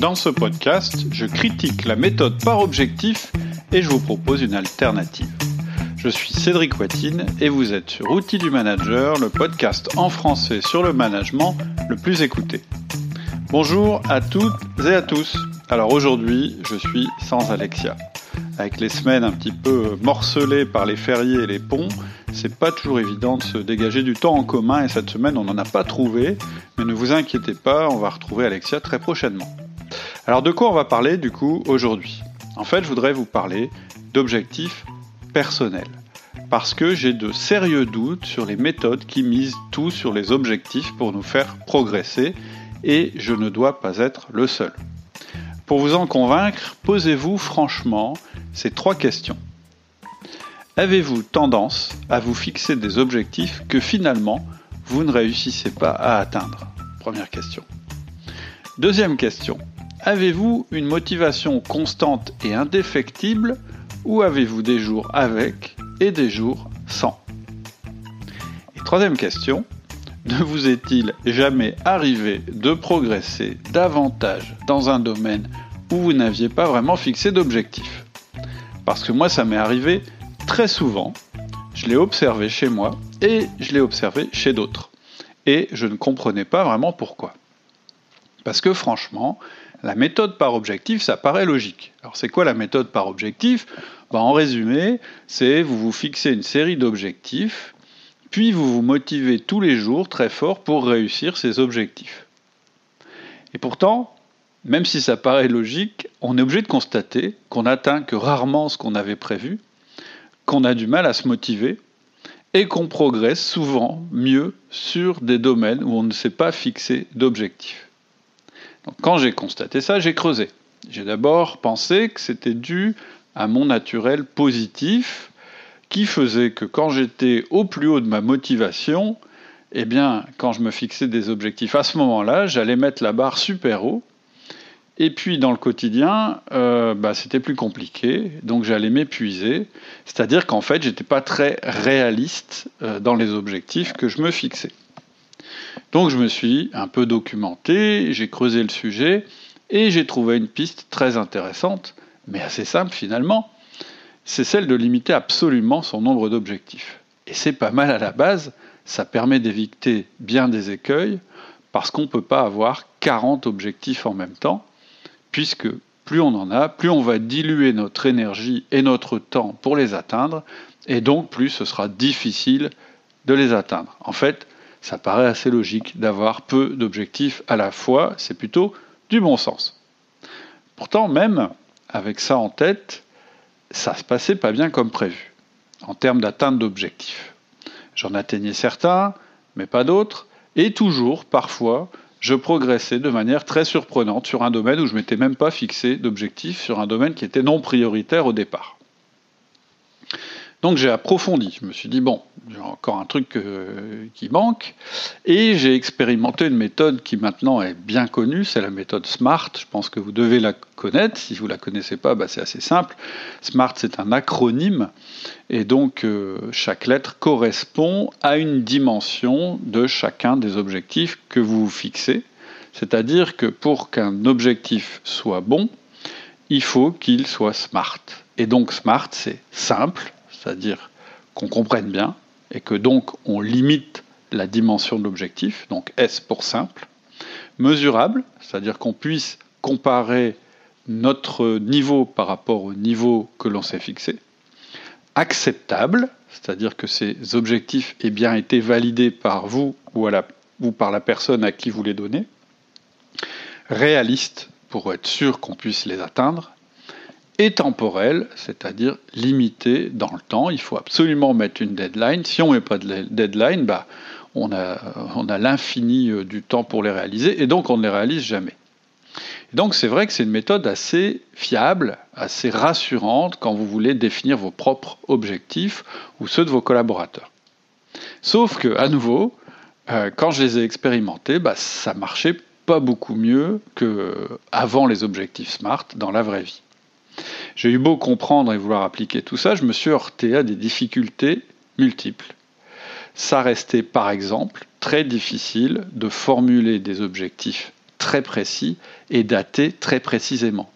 Dans ce podcast, je critique la méthode par objectif et je vous propose une alternative. Je suis Cédric Watine et vous êtes sur Outils du Manager, le podcast en français sur le management le plus écouté. Bonjour à toutes et à tous. Alors aujourd'hui, je suis sans Alexia. Avec les semaines un petit peu morcelées par les fériés et les ponts, c'est pas toujours évident de se dégager du temps en commun et cette semaine on n'en a pas trouvé, mais ne vous inquiétez pas, on va retrouver Alexia très prochainement. Alors de quoi on va parler du coup aujourd'hui? En fait, je voudrais vous parler d'objectifs personnels. Parce que j'ai de sérieux doutes sur les méthodes qui misent tout sur les objectifs pour nous faire progresser et je ne dois pas être le seul. Pour vous en convaincre, posez-vous franchement ces trois questions. Avez-vous tendance à vous fixer des objectifs que finalement vous ne réussissez pas à atteindre? Première question. Deuxième question. Avez-vous une motivation constante et indéfectible ou avez-vous des jours avec et des jours sans? Et troisième question. Ne vous est-il jamais arrivé de progresser davantage dans un domaine où vous n'aviez pas vraiment fixé d'objectif? Parce que moi, ça m'est arrivé très souvent. Je l'ai observé chez moi et je l'ai observé chez d'autres. Et je ne comprenais pas vraiment pourquoi. Parce que franchement, la méthode par objectif, ça paraît logique. Alors c'est quoi la méthode par objectif? Ben, En résumé, c'est vous vous fixez une série d'objectifs puis vous vous motivez tous les jours très fort pour réussir ces objectifs. Et pourtant, même si ça paraît logique, on est obligé de constater qu'on n'atteint que rarement ce qu'on avait prévu, qu'on a du mal à se motiver et qu'on progresse souvent mieux sur des domaines où on ne s'est pas fixé d'objectifs. Quand j'ai constaté ça, j'ai creusé. J'ai d'abord pensé que c'était dû à mon naturel positif, qui faisait que quand j'étais au plus haut de ma motivation, eh bien, quand je me fixais des objectifs à ce moment-là, j'allais mettre la barre super haut. Et puis dans le quotidien, euh, bah, c'était plus compliqué, donc j'allais m'épuiser. C'est-à-dire qu'en fait, j'étais pas très réaliste euh, dans les objectifs que je me fixais. Donc je me suis un peu documenté, j'ai creusé le sujet et j'ai trouvé une piste très intéressante, mais assez simple finalement c'est celle de limiter absolument son nombre d'objectifs. Et c'est pas mal à la base, ça permet d'éviter bien des écueils, parce qu'on ne peut pas avoir 40 objectifs en même temps, puisque plus on en a, plus on va diluer notre énergie et notre temps pour les atteindre, et donc plus ce sera difficile de les atteindre. En fait, ça paraît assez logique d'avoir peu d'objectifs à la fois, c'est plutôt du bon sens. Pourtant, même avec ça en tête, ça se passait pas bien comme prévu, en termes d'atteinte d'objectifs. J'en atteignais certains, mais pas d'autres, et toujours, parfois, je progressais de manière très surprenante sur un domaine où je m'étais même pas fixé d'objectif, sur un domaine qui était non prioritaire au départ. Donc j'ai approfondi. Je me suis dit, bon, j'ai encore un truc euh, qui manque. Et j'ai expérimenté une méthode qui maintenant est bien connue, c'est la méthode SMART. Je pense que vous devez la connaître. Si vous ne la connaissez pas, bah, c'est assez simple. SMART, c'est un acronyme. Et donc euh, chaque lettre correspond à une dimension de chacun des objectifs que vous fixez. C'est-à-dire que pour qu'un objectif soit bon, il faut qu'il soit SMART. Et donc SMART, c'est simple, c'est-à-dire qu'on comprenne bien et que donc on limite la dimension de l'objectif, donc S pour simple, mesurable, c'est-à-dire qu'on puisse comparer notre niveau par rapport au niveau que l'on s'est fixé, acceptable, c'est-à-dire que ces objectifs aient bien été validés par vous ou, par la personne à qui vous les donnez, réaliste pour être sûr qu'on puisse les atteindre, et temporel, c'est-à-dire limité dans le temps. Il faut absolument mettre une deadline. Si on ne met pas de deadline, bah, on a, l'infini euh, du temps pour les réaliser, et donc on ne les réalise jamais. donc c'est vrai que c'est une méthode assez fiable, assez rassurante quand vous voulez définir vos propres objectifs ou ceux de vos collaborateurs. Sauf que, à nouveau, euh, quand je les ai expérimentés, bah, ça marchait pas beaucoup mieux qu'avant les objectifs SMART dans la vraie vie. J'ai eu beau comprendre et vouloir appliquer tout ça, je me suis heurté à des difficultés multiples. Ça restait par exemple très difficile de formuler des objectifs très précis et datés très précisément.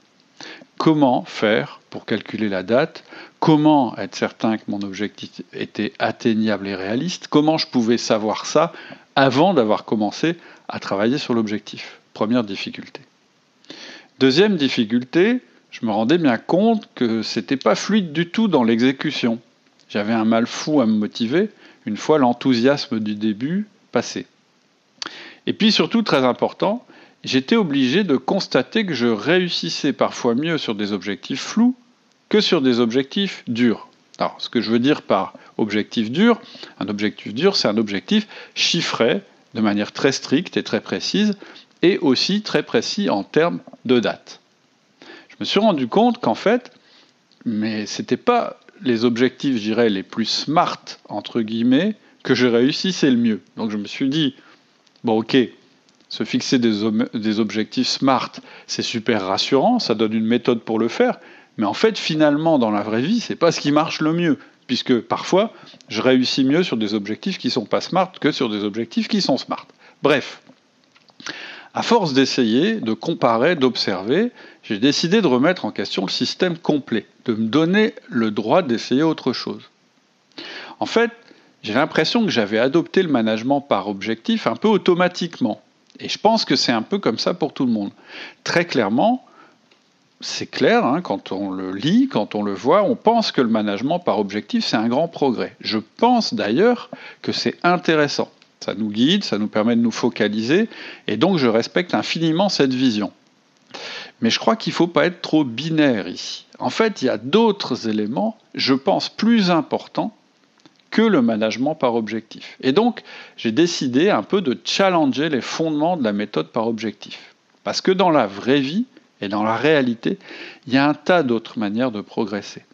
Comment faire pour calculer la date? Comment être certain que mon objectif était atteignable et réaliste? Comment je pouvais savoir ça avant d'avoir commencé à travailler sur l'objectif? Première difficulté. Deuxième difficulté, je me rendais bien compte que c'était pas fluide du tout dans l'exécution. J'avais un mal fou à me motiver une fois l'enthousiasme du début passé. Et puis surtout, très important, j'étais obligé de constater que je réussissais parfois mieux sur des objectifs flous que sur des objectifs durs. Alors, ce que je veux dire par objectif dur, un objectif dur, c'est un objectif chiffré de manière très stricte et très précise, et aussi très précis en termes de date. Je me suis rendu compte qu'en fait, mais c'était pas les objectifs, je dirais, les plus smart, entre guillemets, que je réussissais le mieux. Donc je me suis dit, bon ok, se fixer des, objectifs smart, c'est super rassurant, ça donne une méthode pour le faire, mais en fait, finalement, dans la vraie vie, c'est pas ce qui marche le mieux, puisque parfois, je réussis mieux sur des objectifs qui sont pas smart que sur des objectifs qui sont smart. Bref, à force d'essayer, de comparer, d'observer, j'ai décidé de remettre en question le système complet, de me donner le droit d'essayer autre chose. En fait, j'ai l'impression que j'avais adopté le management par objectif un peu automatiquement. Et je pense que c'est un peu comme ça pour tout le monde. Très clairement, c'est clair, hein, quand on le lit, quand on le voit, on pense que le management par objectif, c'est un grand progrès. Je pense d'ailleurs que c'est intéressant. Ça nous guide, ça nous permet de nous focaliser, et donc je respecte infiniment cette vision. Mais je crois qu'il ne faut pas être trop binaire ici. En fait, il y a d'autres éléments, je pense, plus importants que le management par objectif. Et donc, j'ai décidé un peu de challenger les fondements de la méthode par objectif. Parce que dans la vraie vie et dans la réalité, il y a un tas d'autres manières de progresser.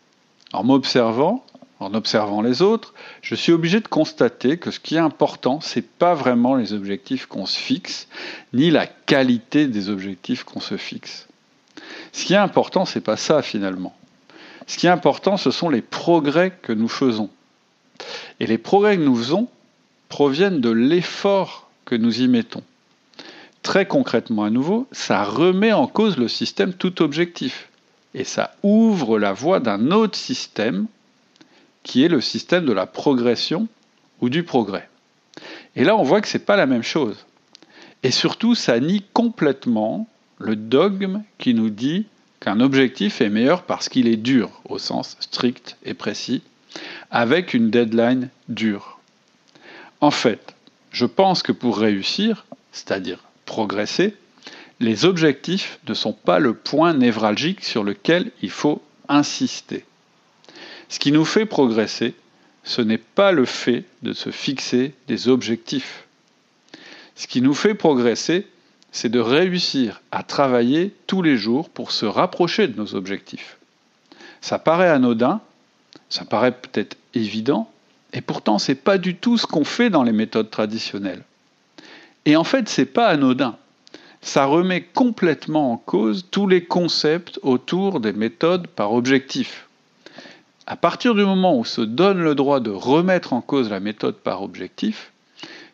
En m'observant, en observant les autres, je suis obligé de constater que ce qui est important, ce n'est pas vraiment les objectifs qu'on se fixe, ni la qualité des objectifs qu'on se fixe. Ce qui est important, ce n'est pas ça finalement. Ce qui est important, ce sont les progrès que nous faisons. Et les progrès que nous faisons proviennent de l'effort que nous y mettons. Très concrètement à nouveau, ça remet en cause le système tout objectif. Et ça ouvre la voie d'un autre système qui est le système de la progression ou du progrès. Et là, on voit que ce n'est pas la même chose. Et surtout, ça nie complètement le dogme qui nous dit qu'un objectif est meilleur parce qu'il est dur, au sens strict et précis, avec une deadline dure. En fait, je pense que pour réussir, c'est-à-dire progresser, les objectifs ne sont pas le point névralgique sur lequel il faut insister. Ce qui nous fait progresser, ce n'est pas le fait de se fixer des objectifs. Ce qui nous fait progresser, c'est de réussir à travailler tous les jours pour se rapprocher de nos objectifs. Ça paraît anodin, ça paraît peut-être évident, et pourtant ce n'est pas du tout ce qu'on fait dans les méthodes traditionnelles. Et en fait, ce n'est pas anodin. Ça remet complètement en cause tous les concepts autour des méthodes par objectif. À partir du moment où se donne le droit de remettre en cause la méthode par objectif,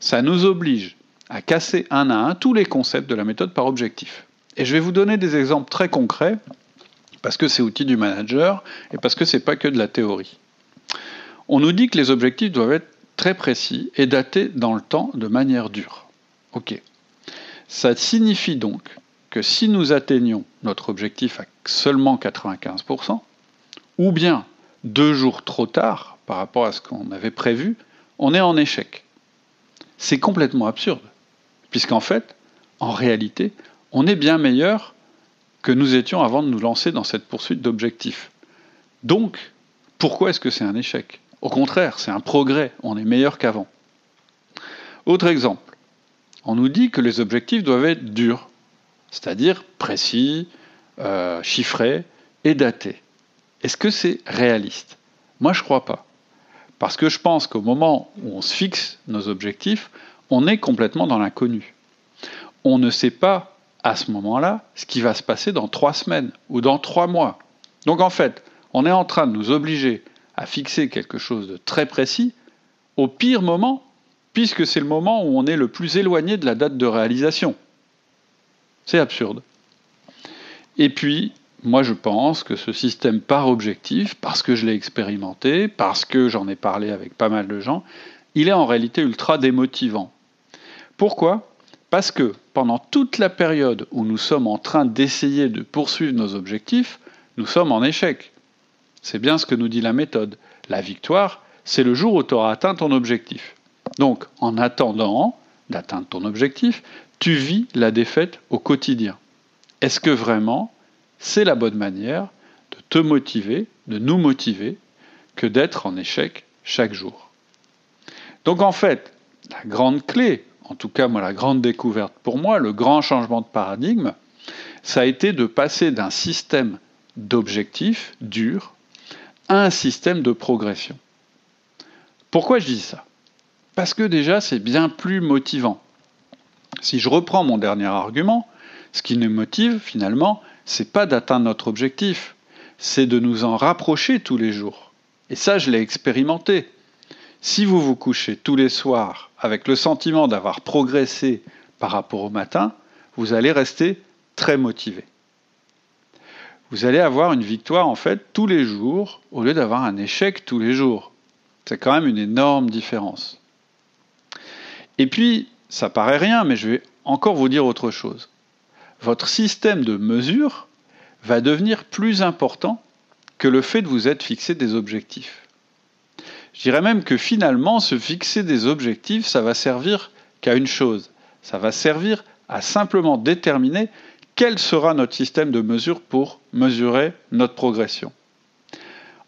ça nous oblige à casser un à un tous les concepts de la méthode par objectif. Et je vais vous donner des exemples très concrets, parce que c'est outil du manager et parce que ce n'est pas que de la théorie. On nous dit que les objectifs doivent être très précis et datés dans le temps de manière dure. Ok. Ça signifie donc que si nous atteignons notre objectif à seulement 95%, ou bien deux jours trop tard par rapport à ce qu'on avait prévu, on est en échec. C'est complètement absurde, puisqu'en fait, en réalité, on est bien meilleur que nous étions avant de nous lancer dans cette poursuite d'objectifs. Donc, pourquoi est-ce que c'est un échec? Au contraire, c'est un progrès, on est meilleur qu'avant. Autre exemple, on nous dit que les objectifs doivent être durs, c'est-à-dire précis, euh, chiffrés et datés. Est-ce que c'est réaliste? Moi, je ne crois pas. Parce que je pense qu'au moment où on se fixe nos objectifs, on est complètement dans l'inconnu. On ne sait pas à ce moment-là ce qui va se passer dans trois semaines ou dans trois mois. Donc en fait, on est en train de nous obliger à fixer quelque chose de très précis au pire moment, puisque c'est le moment où on est le plus éloigné de la date de réalisation. C'est absurde. Et puis, moi je pense que ce système par objectif, parce que je l'ai expérimenté, parce que j'en ai parlé avec pas mal de gens, il est en réalité ultra démotivant. Pourquoi? Parce que pendant toute la période où nous sommes en train d'essayer de poursuivre nos objectifs, nous sommes en échec. C'est bien ce que nous dit la méthode. La victoire, c'est le jour où tu auras atteint ton objectif. Donc, en attendant d'atteindre ton objectif, tu vis la défaite au quotidien. Est-ce que vraiment c'est la bonne manière de te motiver, de nous motiver, que d'être en échec chaque jour Donc en fait, la grande clé, en tout cas moi la grande découverte pour moi, le grand changement de paradigme, ça a été de passer d'un système d'objectifs durs à un système de progression. Pourquoi je dis ça? Parce que déjà c'est bien plus motivant. Si je reprends mon dernier argument, ce qui nous motive finalement, c'est pas d'atteindre notre objectif, c'est de nous en rapprocher tous les jours. Et ça, je l'ai expérimenté. Si vous vous couchez tous les soirs avec le sentiment d'avoir progressé par rapport au matin, vous allez rester très motivé. Vous allez avoir une victoire en fait tous les jours au lieu d'avoir un échec tous les jours. C'est quand même une énorme différence. Et puis, ça paraît rien, mais je vais encore vous dire autre chose votre système de mesure va devenir plus important que le fait de vous être fixé des objectifs. Je dirais même que finalement, se fixer des objectifs, ça va servir qu'à une chose. Ça va servir à simplement déterminer quel sera notre système de mesure pour mesurer notre progression.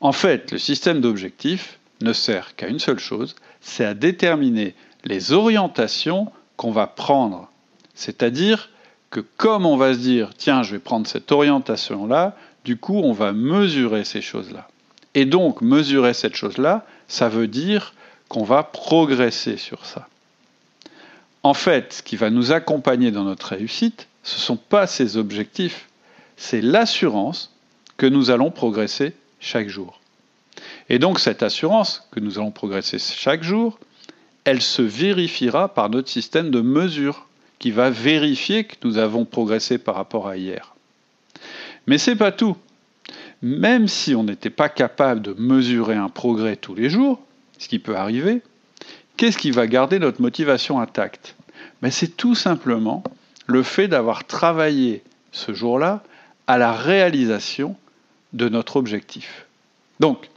En fait, le système d'objectifs ne sert qu'à une seule chose, c'est à déterminer les orientations qu'on va prendre, c'est-à-dire que comme on va se dire, tiens, je vais prendre cette orientation-là, du coup, on va mesurer ces choses-là. Et donc, mesurer cette chose-là, ça veut dire qu'on va progresser sur ça. En fait, ce qui va nous accompagner dans notre réussite, ce ne sont pas ces objectifs, c'est l'assurance que nous allons progresser chaque jour. Et donc cette assurance que nous allons progresser chaque jour, elle se vérifiera par notre système de mesure qui va vérifier que nous avons progressé par rapport à hier. Mais ce n'est pas tout. Même si on n'était pas capable de mesurer un progrès tous les jours, ce qui peut arriver, qu'est-ce qui va garder notre motivation intacte? Mais c'est tout simplement le fait d'avoir travaillé ce jour-là à la réalisation de notre objectif. Donc,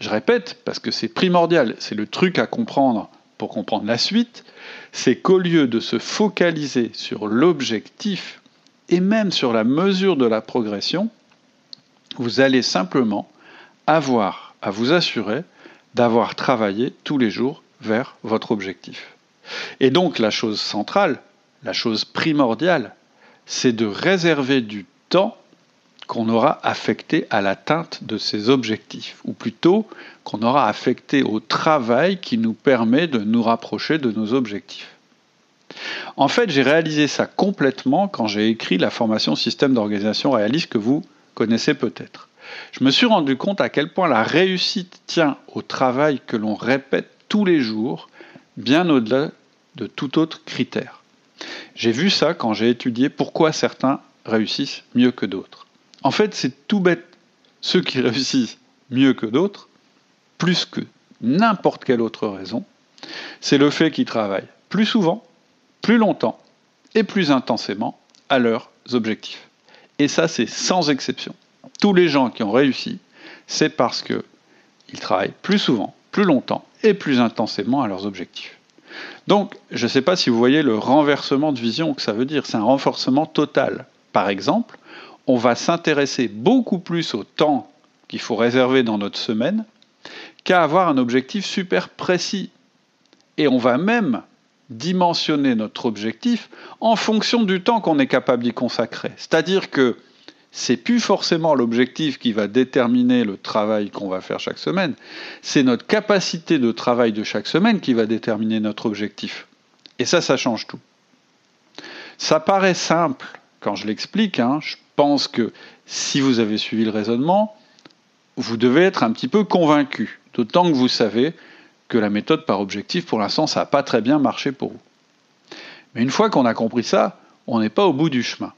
je répète, parce que c'est primordial, c'est le truc à comprendre pour comprendre la suite, c'est qu'au lieu de se focaliser sur l'objectif et même sur la mesure de la progression, vous allez simplement avoir à vous assurer d'avoir travaillé tous les jours vers votre objectif. Et donc la chose centrale, la chose primordiale, c'est de réserver du temps qu'on aura affecté à l'atteinte de ces objectifs, ou plutôt qu'on aura affecté au travail qui nous permet de nous rapprocher de nos objectifs. En fait, j'ai réalisé ça complètement quand j'ai écrit la formation système d'organisation réaliste que vous connaissez peut-être. Je me suis rendu compte à quel point la réussite tient au travail que l'on répète tous les jours, bien au-delà de tout autre critère. J'ai vu ça quand j'ai étudié pourquoi certains réussissent mieux que d'autres. En fait, c'est tout bête. Ceux qui réussissent mieux que d'autres, plus que n'importe quelle autre raison, c'est le fait qu'ils travaillent plus souvent, plus longtemps et plus intensément à leurs objectifs. Et ça, c'est sans exception. Tous les gens qui ont réussi, c'est parce qu'ils travaillent plus souvent, plus longtemps et plus intensément à leurs objectifs. Donc, je ne sais pas si vous voyez le renversement de vision que ça veut dire. C'est un renforcement total. Par exemple, on va s'intéresser beaucoup plus au temps qu'il faut réserver dans notre semaine qu'à avoir un objectif super précis. Et on va même dimensionner notre objectif en fonction du temps qu'on est capable d'y consacrer. C'est-à-dire que c'est plus forcément l'objectif qui va déterminer le travail qu'on va faire chaque semaine, c'est notre capacité de travail de chaque semaine qui va déterminer notre objectif. Et ça, ça change tout. Ça paraît simple quand je l'explique, hein, je pense que si vous avez suivi le raisonnement, vous devez être un petit peu convaincu, d'autant que vous savez que la méthode par objectif, pour l'instant, ça n'a pas très bien marché pour vous. Mais une fois qu'on a compris ça, on n'est pas au bout du chemin.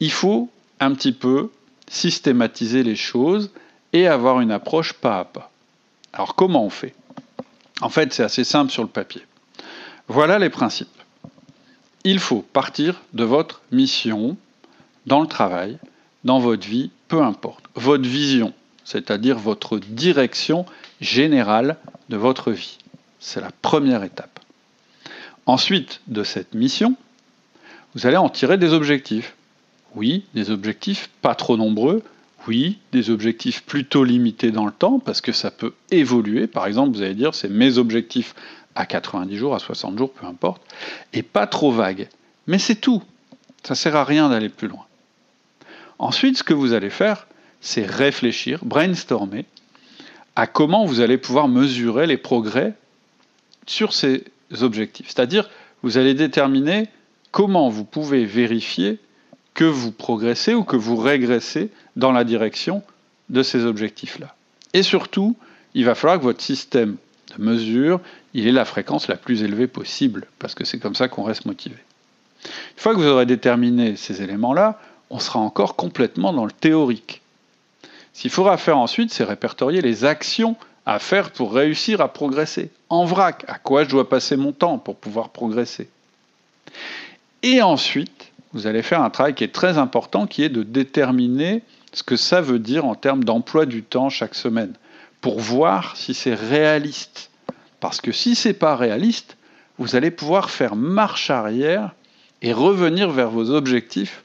il faut un petit peu systématiser les choses et avoir une approche pas à pas. Alors comment on fait? En fait, c'est assez simple sur le papier. Voilà les principes. Il faut partir de votre mission dans le travail, dans votre vie, peu importe. Votre vision, c'est-à-dire votre direction générale de votre vie. C'est la première étape. Ensuite de cette mission, vous allez en tirer des objectifs. Oui, des objectifs pas trop nombreux. Oui, des objectifs plutôt limités dans le temps parce que ça peut évoluer. Par exemple, vous allez dire c'est mes objectifs à 90 jours, à 60 jours, peu importe, et pas trop vagues. Mais c'est tout. Ça sert à rien d'aller plus loin. Ensuite, ce que vous allez faire, c'est réfléchir, brainstormer à comment vous allez pouvoir mesurer les progrès sur ces objectifs. C'est-à-dire, vous allez déterminer comment vous pouvez vérifier que vous progressez ou que vous régressez dans la direction de ces objectifs-là. Et surtout, il va falloir que votre système de mesure, il ait la fréquence la plus élevée possible, parce que c'est comme ça qu'on reste motivé. Une fois que vous aurez déterminé ces éléments-là, on sera encore complètement dans le théorique. Ce qu'il faudra faire ensuite, c'est répertorier les actions à faire pour réussir à progresser. En vrac, à quoi je dois passer mon temps pour pouvoir progresser? Et ensuite, vous allez faire un travail qui est très important, qui est de déterminer ce que ça veut dire en termes d'emploi du temps chaque semaine, pour voir si c'est réaliste. Parce que si ce n'est pas réaliste, vous allez pouvoir faire marche arrière et revenir vers vos objectifs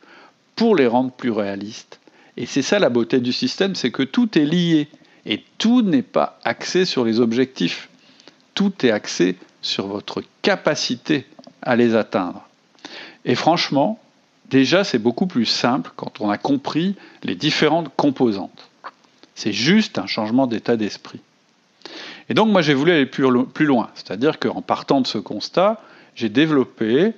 pour les rendre plus réalistes. Et c'est ça la beauté du système, c'est que tout est lié et tout n'est pas axé sur les objectifs. Tout est axé sur votre capacité à les atteindre. Et franchement, déjà, c'est beaucoup plus simple quand on a compris les différentes composantes. C'est juste un changement d'état d'esprit. Et donc, moi, j'ai voulu aller plus, loin. C'est-à-dire qu'en partant de ce constat, j'ai développé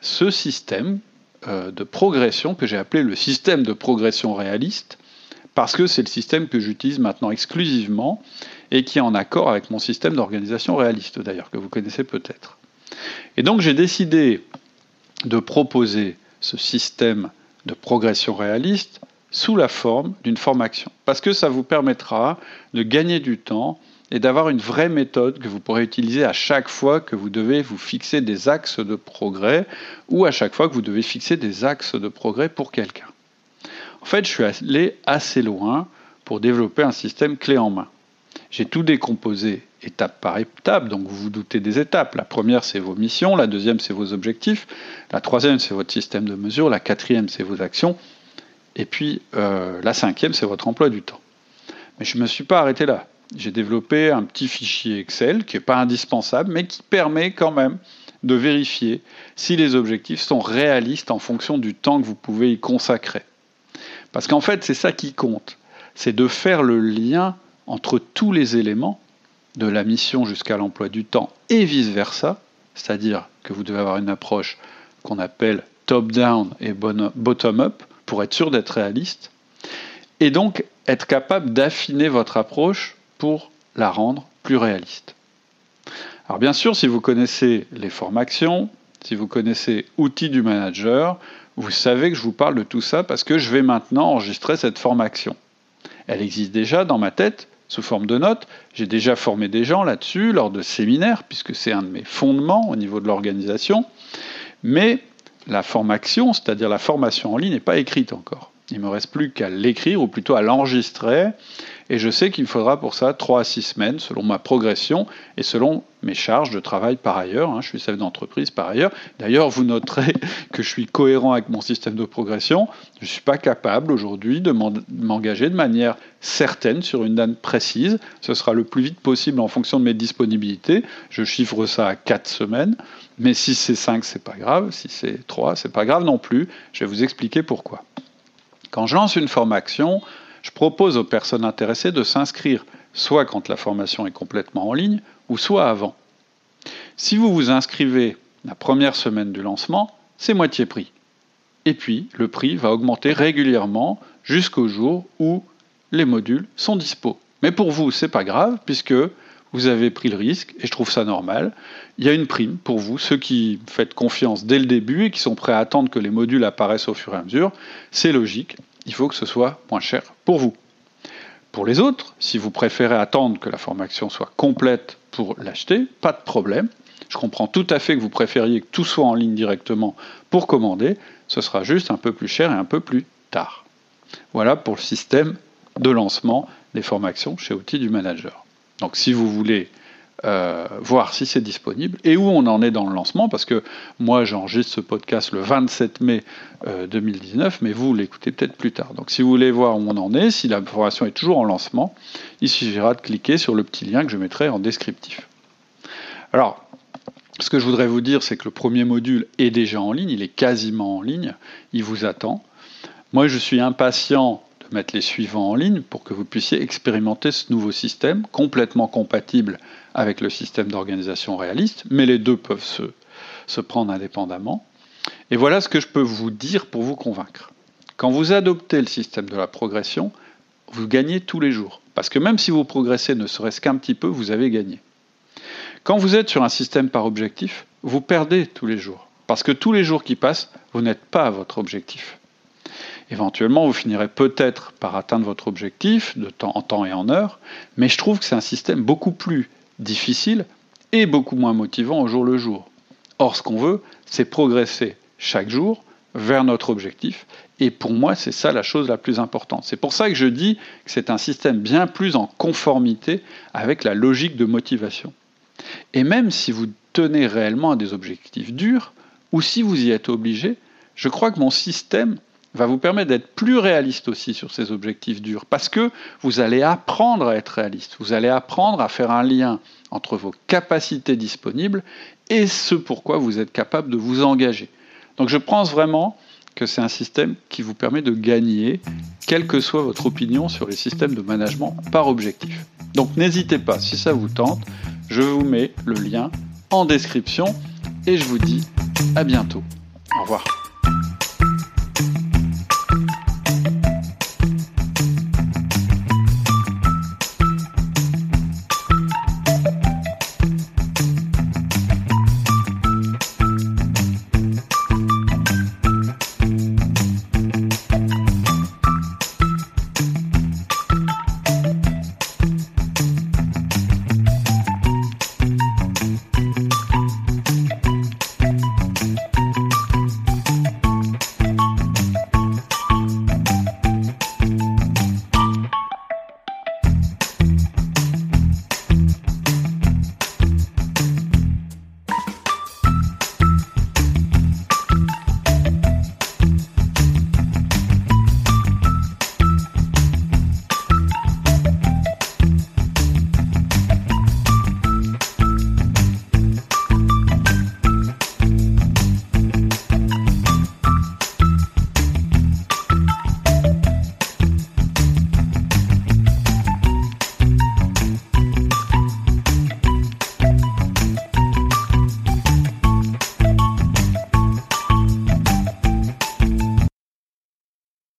ce système euh, de progression que j'ai appelé le système de progression réaliste, parce que c'est le système que j'utilise maintenant exclusivement et qui est en accord avec mon système d'organisation réaliste, d'ailleurs, que vous connaissez peut-être. Et donc, j'ai décidé de proposer ce système de progression réaliste sous la forme d'une formation. Parce que ça vous permettra de gagner du temps et d'avoir une vraie méthode que vous pourrez utiliser à chaque fois que vous devez vous fixer des axes de progrès ou à chaque fois que vous devez fixer des axes de progrès pour quelqu'un. En fait, je suis allé assez loin pour développer un système clé en main. J'ai tout décomposé étape par étape, donc vous vous doutez des étapes. La première, c'est vos missions, la deuxième, c'est vos objectifs, la troisième, c'est votre système de mesure, la quatrième, c'est vos actions, et puis euh, la cinquième, c'est votre emploi du temps. Mais je ne me suis pas arrêté là. J'ai développé un petit fichier Excel qui n'est pas indispensable, mais qui permet quand même de vérifier si les objectifs sont réalistes en fonction du temps que vous pouvez y consacrer. Parce qu'en fait, c'est ça qui compte. C'est de faire le lien entre tous les éléments de la mission jusqu'à l'emploi du temps et vice-versa, c'est-à-dire que vous devez avoir une approche qu'on appelle top-down et bottom-up pour être sûr d'être réaliste, et donc être capable d'affiner votre approche pour la rendre plus réaliste. Alors bien sûr, si vous connaissez les formations, si vous connaissez outils du manager, vous savez que je vous parle de tout ça parce que je vais maintenant enregistrer cette formation. Elle existe déjà dans ma tête, sous forme de notes. J'ai déjà formé des gens là-dessus lors de séminaires, puisque c'est un de mes fondements au niveau de l'organisation. Mais la formation, c'est-à-dire la formation en ligne, n'est pas écrite encore. Il ne me reste plus qu'à l'écrire, ou plutôt à l'enregistrer, et je sais qu'il faudra pour ça 3 à 6 semaines selon ma progression et selon mes charges de travail par ailleurs. Hein. je suis chef d'entreprise par ailleurs. D'ailleurs, vous noterez que je suis cohérent avec mon système de progression. Je ne suis pas capable aujourd'hui de m'engager de manière certaine sur une date précise. Ce sera le plus vite possible en fonction de mes disponibilités. Je chiffre ça à 4 semaines. Mais si c'est 5, c'est pas grave. Si c'est 3, c'est pas grave non plus. Je vais vous expliquer pourquoi. Quand je lance une formation, je propose aux personnes intéressées de s'inscrire soit quand la formation est complètement en ligne, ou soit avant. Si vous vous inscrivez la première semaine du lancement, c'est moitié prix. Et puis, le prix va augmenter régulièrement jusqu'au jour où les modules sont dispo. Mais pour vous, c'est pas grave, puisque vous avez pris le risque, et je trouve ça normal. Il y a une prime pour vous, ceux qui faites confiance dès le début et qui sont prêts à attendre que les modules apparaissent au fur et à mesure. C'est logique, il faut que ce soit moins cher pour vous. Pour les autres, si vous préférez attendre que la formation soit complète pour l'acheter, pas de problème. Je comprends tout à fait que vous préfériez que tout soit en ligne directement pour commander. Ce sera juste un peu plus cher et un peu plus tard. Voilà pour le système de lancement des formations chez Outils du Manager. Donc si vous voulez euh, voir si c'est disponible et où on en est dans le lancement, parce que moi j'enregistre ce podcast le 27 mai 2019, euh, mais vous l'écoutez peut-être plus tard. Donc si vous voulez voir où on en est, si la formation est toujours en lancement, il suffira de cliquer sur le petit lien que je mettrai en descriptif. Alors, ce que je voudrais vous dire, c'est que le premier module est déjà en ligne, il est quasiment en ligne, il vous attend. Moi, je suis impatient mettre les suivants en ligne pour que vous puissiez expérimenter ce nouveau système complètement compatible avec le système d'organisation réaliste, mais les deux peuvent se, prendre indépendamment. Et voilà ce que je peux vous dire pour vous convaincre. Quand vous adoptez le système de la progression, vous gagnez tous les jours. Parce que même si vous progressez ne serait-ce qu'un petit peu, vous avez gagné. Quand vous êtes sur un système par objectif, vous perdez tous les jours. Parce que tous les jours qui passent, vous n'êtes pas à votre objectif. Éventuellement, vous finirez peut-être par atteindre votre objectif de temps en temps et en heure, mais je trouve que c'est un système beaucoup plus difficile et beaucoup moins motivant au jour le jour. Or, ce qu'on veut, c'est progresser chaque jour vers notre objectif. Et pour moi, c'est ça la chose la plus importante. C'est pour ça que je dis que c'est un système bien plus en conformité avec la logique de motivation. Et même si vous tenez réellement à des objectifs durs, ou si vous y êtes obligé, je crois que mon système va vous permettre d'être plus réaliste aussi sur ces objectifs durs, parce que vous allez apprendre à être réaliste, vous allez apprendre à faire un lien entre vos capacités disponibles et ce pourquoi vous êtes capable de vous engager. Donc je pense vraiment que c'est un système qui vous permet de gagner, quelle que soit votre opinion sur les systèmes de management par objectif. Donc n'hésitez pas, si ça vous tente, je vous mets le lien en description et je vous dis à bientôt. Au revoir.